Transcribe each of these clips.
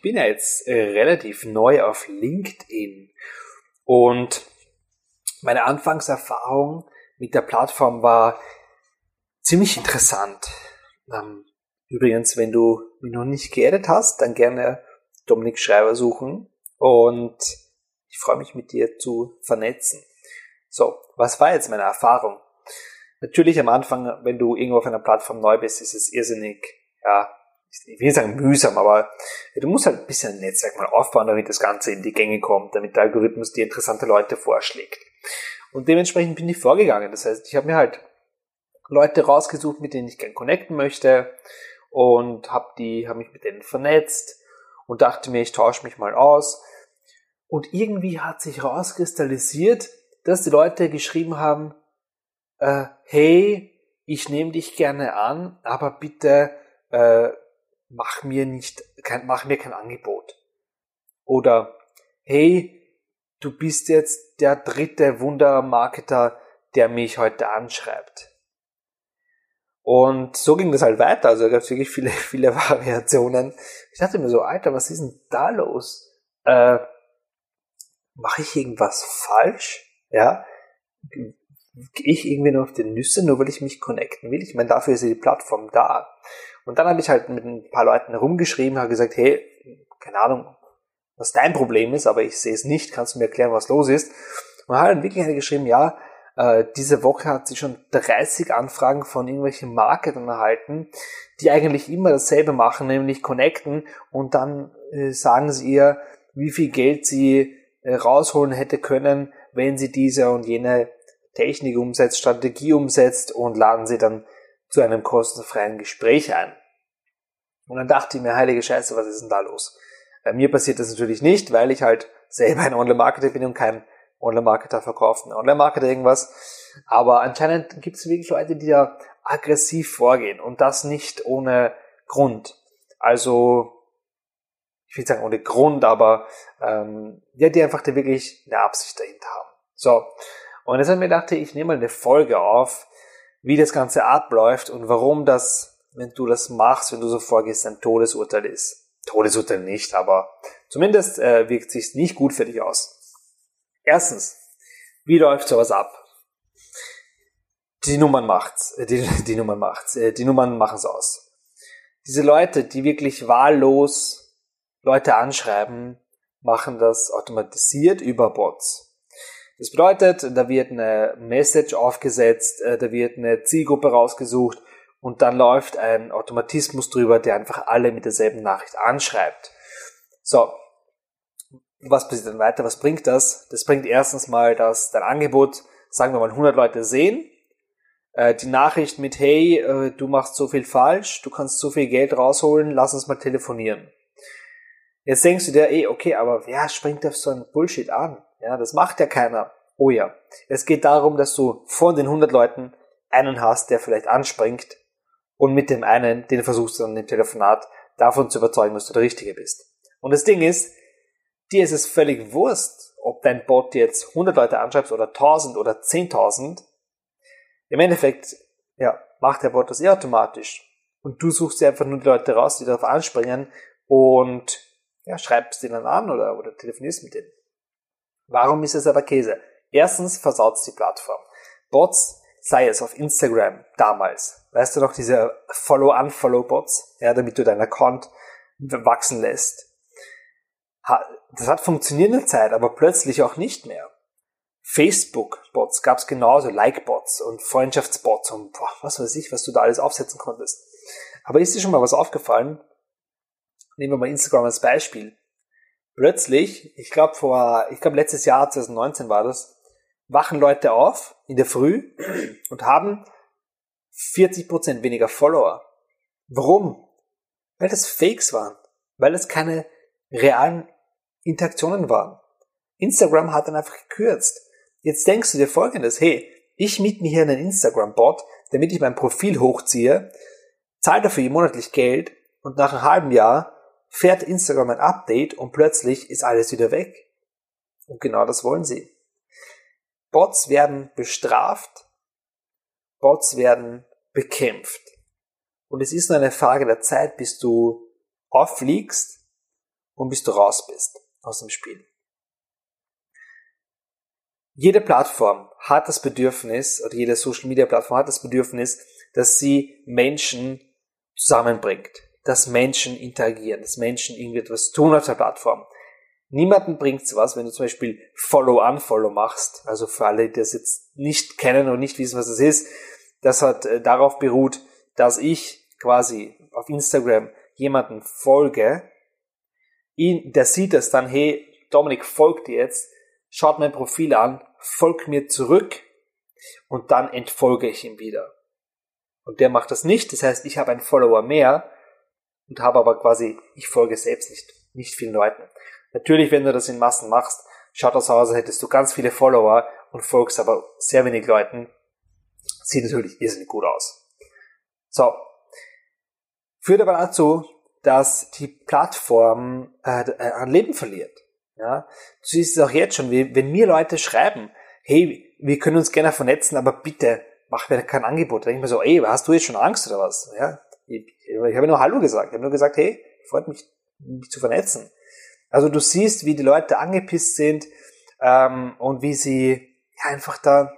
Ich bin ja jetzt äh, relativ neu auf LinkedIn und meine Anfangserfahrung mit der Plattform war ziemlich interessant. Ähm, übrigens, wenn du mich noch nicht geedet hast, dann gerne Dominik Schreiber suchen und ich freue mich mit dir zu vernetzen. So, was war jetzt meine Erfahrung? Natürlich am Anfang, wenn du irgendwo auf einer Plattform neu bist, ist es irrsinnig, ja, ich will sagen mühsam, aber du musst halt ein bisschen ein Netzwerk mal aufbauen, damit das Ganze in die Gänge kommt, damit der Algorithmus dir interessante Leute vorschlägt. Und dementsprechend bin ich vorgegangen. Das heißt, ich habe mir halt Leute rausgesucht, mit denen ich gern connecten möchte und habe die, habe mich mit denen vernetzt und dachte mir, ich tausche mich mal aus. Und irgendwie hat sich rauskristallisiert, dass die Leute geschrieben haben, äh, hey, ich nehme dich gerne an, aber bitte äh, mach mir nicht, kein, mach mir kein Angebot. Oder hey, du bist jetzt der dritte Wundermarketer, der mich heute anschreibt. Und so ging das halt weiter. Also da gab es wirklich viele, viele Variationen. Ich dachte mir so, Alter, was ist denn da los? Äh, Mache ich irgendwas falsch? Ja? Gehe ich irgendwie nur auf die Nüsse, nur weil ich mich connecten will? Ich meine, dafür ist ja die Plattform da. Und dann habe ich halt mit ein paar Leuten herumgeschrieben, habe gesagt, hey, keine Ahnung, was dein Problem ist, aber ich sehe es nicht, kannst du mir erklären, was los ist? Und hat dann wirklich geschrieben, ja, äh, diese Woche hat sie schon 30 Anfragen von irgendwelchen Marketern erhalten, die eigentlich immer dasselbe machen, nämlich connecten und dann äh, sagen sie ihr, wie viel Geld sie äh, rausholen hätte können, wenn sie diese und jene Technik umsetzt, Strategie umsetzt und laden sie dann zu einem kostenfreien Gespräch ein. Und dann dachte ich mir, heilige Scheiße, was ist denn da los? Bei mir passiert das natürlich nicht, weil ich halt selber ein Online-Marketer bin und kein Online-Marketer verkauft, ein Online-Marketer irgendwas. Aber anscheinend gibt es wirklich Leute, die da aggressiv vorgehen und das nicht ohne Grund. Also, ich will sagen ohne Grund, aber ähm, ja, die einfach da wirklich eine Absicht dahinter haben. So, und deshalb mir dachte ich, nehme mal eine Folge auf, wie das Ganze abläuft und warum das, wenn du das machst, wenn du so vorgehst, ein Todesurteil ist. Todesurteil nicht, aber zumindest äh, wirkt sich nicht gut für dich aus. Erstens, wie läuft sowas ab? Die Nummern macht's, äh, die, die Nummern macht's, äh, die Nummern machen's aus. Diese Leute, die wirklich wahllos Leute anschreiben, machen das automatisiert über Bots. Das bedeutet, da wird eine Message aufgesetzt, äh, da wird eine Zielgruppe rausgesucht und dann läuft ein Automatismus drüber, der einfach alle mit derselben Nachricht anschreibt. So, was passiert dann weiter? Was bringt das? Das bringt erstens mal, dass dein Angebot, sagen wir mal, 100 Leute sehen, äh, die Nachricht mit, hey, äh, du machst so viel falsch, du kannst so viel Geld rausholen, lass uns mal telefonieren. Jetzt denkst du dir, ey, okay, aber wer springt auf so ein Bullshit an? Ja, das macht ja keiner. Oh ja. Es geht darum, dass du von den 100 Leuten einen hast, der vielleicht anspringt und mit dem einen, den versuchst du dann im Telefonat davon zu überzeugen, dass du der Richtige bist. Und das Ding ist, dir ist es völlig Wurst, ob dein Bot jetzt 100 Leute anschreibst oder 1000 oder 10.000. Im Endeffekt, ja, macht der Bot das eh automatisch. Und du suchst dir einfach nur die Leute raus, die darauf anspringen und ja, schreibst denen an oder, oder telefonierst mit denen. Warum ist es aber Käse? Erstens versaut die Plattform. Bots sei es auf Instagram damals, weißt du noch, diese Follow-Unfollow-Bots, ja, damit du deinen Account wachsen lässt. Das hat funktioniert eine Zeit, aber plötzlich auch nicht mehr. Facebook-Bots gab es genauso, Like-Bots und Freundschaftsbots und boah, was weiß ich, was du da alles aufsetzen konntest. Aber ist dir schon mal was aufgefallen? Nehmen wir mal Instagram als Beispiel. Plötzlich, ich glaube vor, ich glaube letztes Jahr, 2019 war das, wachen Leute auf in der Früh und haben 40% weniger Follower. Warum? Weil das Fakes waren. Weil es keine realen Interaktionen waren. Instagram hat dann einfach gekürzt. Jetzt denkst du dir folgendes, hey, ich miete mir hier einen Instagram-Bot, damit ich mein Profil hochziehe, zahle dafür monatlich Geld und nach einem halben Jahr fährt Instagram ein Update und plötzlich ist alles wieder weg. Und genau das wollen sie. Bots werden bestraft, Bots werden bekämpft. Und es ist nur eine Frage der Zeit, bis du auffliegst und bis du raus bist aus dem Spiel. Jede Plattform hat das Bedürfnis, oder jede Social Media Plattform hat das Bedürfnis, dass sie Menschen zusammenbringt, dass Menschen interagieren, dass Menschen irgendetwas tun auf der Plattform. Niemanden bringt's was, wenn du zum Beispiel Follow-Unfollow machst. Also für alle, die das jetzt nicht kennen und nicht wissen, was das ist, das hat äh, darauf beruht, dass ich quasi auf Instagram jemanden folge, ihn, der sieht es dann, hey, Dominik folgt dir jetzt, schaut mein Profil an, folgt mir zurück und dann entfolge ich ihm wieder. Und der macht das nicht, das heißt, ich habe einen Follower mehr und habe aber quasi, ich folge selbst nicht, nicht vielen Leuten. Natürlich, wenn du das in Massen machst, schaut das aus, als hättest du ganz viele Follower und folgst aber sehr wenig Leuten. Sieht natürlich irrsinnig gut aus. So. Führt aber dazu, dass die Plattform äh, äh an Leben verliert. Ja, du siehst es auch jetzt schon, wenn mir Leute schreiben, hey, wir können uns gerne vernetzen, aber bitte mach mir kein Angebot. Da denke ich mir so, ey, hast du jetzt schon Angst oder was? Ja, ich, ich habe nur Hallo gesagt. Ich habe nur gesagt, hey, freut mich, mich zu vernetzen. Also du siehst, wie die Leute angepisst sind ähm, und wie sie ja, einfach da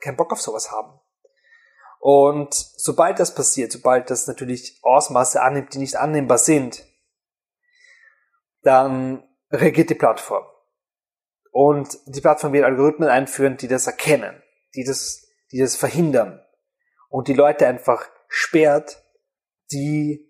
keinen Bock auf sowas haben. Und sobald das passiert, sobald das natürlich Ausmaße annimmt, die nicht annehmbar sind, dann reagiert die Plattform. Und die Plattform wird Algorithmen einführen, die das erkennen, die das, die das verhindern und die Leute einfach sperrt, die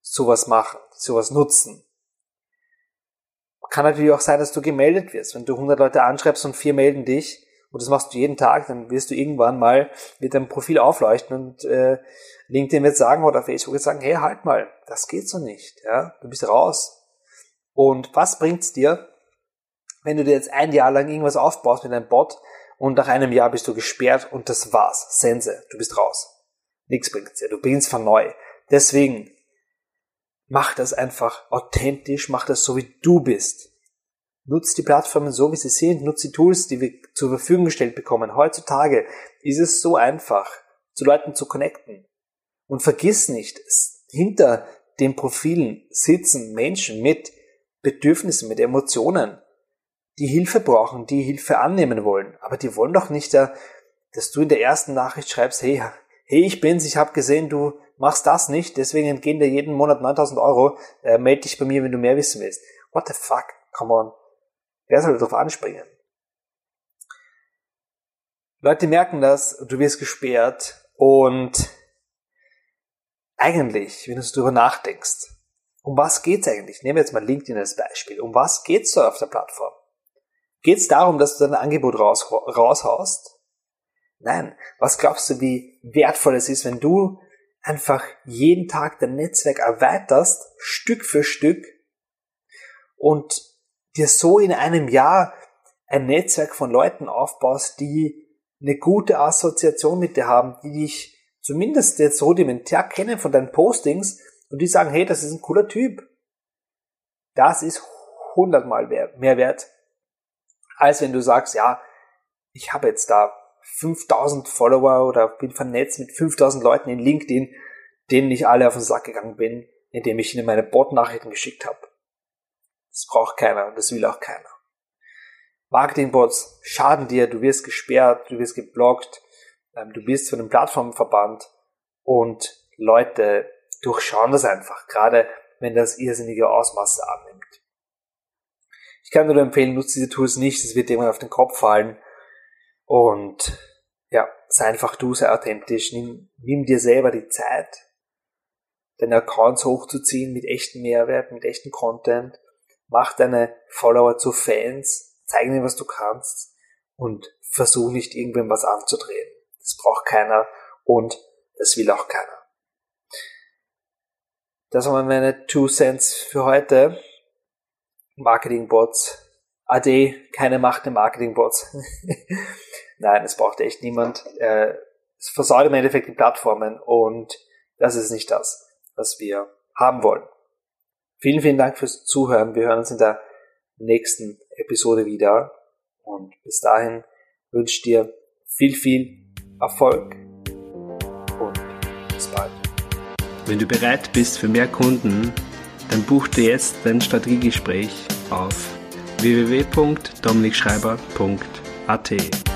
sowas machen, sowas nutzen. Kann natürlich auch sein, dass du gemeldet wirst. Wenn du 100 Leute anschreibst und vier melden dich und das machst du jeden Tag, dann wirst du irgendwann mal mit deinem Profil aufleuchten und äh, LinkedIn wird sagen oder Facebook wird sagen, hey, halt mal, das geht so nicht. Ja, du bist raus. Und was bringt's dir, wenn du dir jetzt ein Jahr lang irgendwas aufbaust mit einem Bot und nach einem Jahr bist du gesperrt und das war's. Sense, du bist raus. Nichts bringt's dir. Du beginnst von neu. Deswegen mach das einfach authentisch, mach das so wie du bist. Nutz die Plattformen so, wie sie sind, nutz die Tools, die wir zur Verfügung gestellt bekommen. Heutzutage ist es so einfach, zu Leuten zu connecten. Und vergiss nicht, hinter den Profilen sitzen Menschen mit Bedürfnissen, mit Emotionen, die Hilfe brauchen, die Hilfe annehmen wollen. Aber die wollen doch nicht, dass du in der ersten Nachricht schreibst, hey, hey, ich bin's, ich habe gesehen, du machst das nicht, deswegen entgehen dir jeden Monat 9000 Euro, äh, melde dich bei mir, wenn du mehr wissen willst. What the fuck? Come on. Wer soll darauf anspringen? Leute merken das, du wirst gesperrt und eigentlich, wenn du darüber nachdenkst, um was geht's eigentlich? Nehmen wir jetzt mal LinkedIn als Beispiel. Um was geht's da auf der Plattform? Geht's darum, dass du dein Angebot raus, raushaust? Nein. Was glaubst du, wie wertvoll es ist, wenn du einfach jeden Tag dein Netzwerk erweiterst, Stück für Stück, und dir so in einem Jahr ein Netzwerk von Leuten aufbaust, die eine gute Assoziation mit dir haben, die dich zumindest jetzt rudimentär kennen von deinen Postings und die sagen, hey, das ist ein cooler Typ. Das ist hundertmal mehr wert, als wenn du sagst, ja, ich habe jetzt da 5000 Follower oder bin vernetzt mit 5000 Leuten in LinkedIn, denen ich alle auf den Sack gegangen bin, indem ich ihnen meine Bot-Nachrichten geschickt habe. Das braucht keiner und das will auch keiner. Marketingbots schaden dir, du wirst gesperrt, du wirst geblockt, ähm, du bist von den Plattformen verbannt und Leute durchschauen das einfach, gerade wenn das irrsinnige Ausmaße annimmt. Ich kann nur empfehlen, nutze diese Tools nicht, es wird irgendwann auf den Kopf fallen und ja, sei einfach du, sei authentisch, nimm, nimm dir selber die Zeit, deine Accounts hochzuziehen mit echten Mehrwert, mit echten Content, mach deine Follower zu Fans, zeig ihnen, was du kannst und versuch nicht irgendwem was anzudrehen. Das braucht keiner und das will auch keiner. Das waren meine Two Cents für heute. Marketingbots. AD, keine Macht der Marketingbots. Nein, es braucht echt niemand. Äh, es versaut im Endeffekt die Plattformen und das ist nicht das, was wir haben wollen. Vielen, vielen Dank fürs Zuhören. Wir hören uns in der nächsten Episode wieder. Und bis dahin wünsche ich dir viel, viel Erfolg und bis bald. Wenn du bereit bist für mehr Kunden, dann buch dir jetzt dein Strategiegespräch auf www.dominikschreiber.at.